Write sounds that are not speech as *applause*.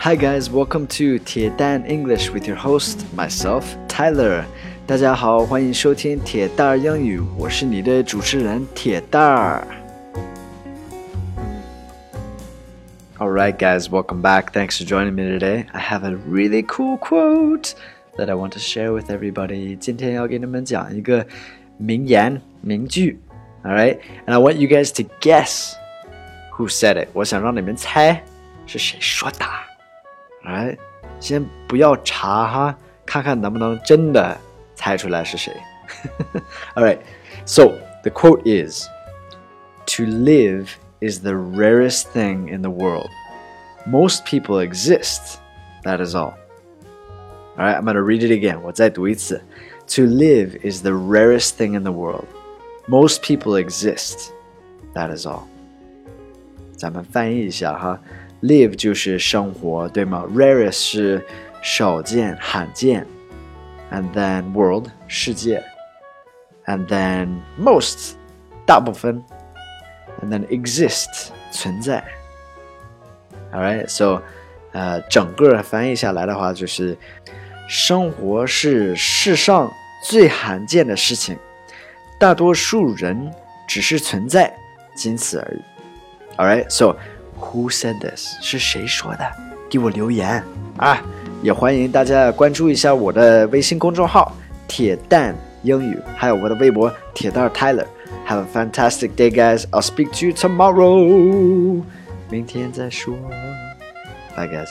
Hi guys, welcome to 铁蛋 English with your host myself Tyler. 大家好，欢迎收听铁蛋儿英语，我是你的主持人铁蛋儿。Alright, guys, welcome back. Thanks for joining me today. I have a really cool quote that I want to share with everybody. 今天要给你们讲一个名言名句。Alright, and I want you guys to guess who said it. 我想让你们猜是谁说的。 Alright，先不要查哈，看看能不能真的猜出来是谁。Alright, *laughs* so the quote is To live is the rarest thing in the world. Most people exist. That is all. Alright, I'm going to read it again. 我再读一次. To live is the rarest thing in the world. Most people exist. That is all. 咱们翻译一下哈。 Live 就是生活，对吗？Rarest 是少见、罕见，and then world 世界，and then most 大部分，and then exist 存在。Alright, so 呃，整个翻译下来的话就是，生活是世上最罕见的事情，大多数人只是存在，仅此而已。Alright, so Who said this？是谁说的？给我留言啊！也欢迎大家关注一下我的微信公众号“铁蛋英语”，还有我的微博“铁蛋 Tyler”。Have a fantastic day, guys! I'll speak to you tomorrow. 明天再说。Bye, guys.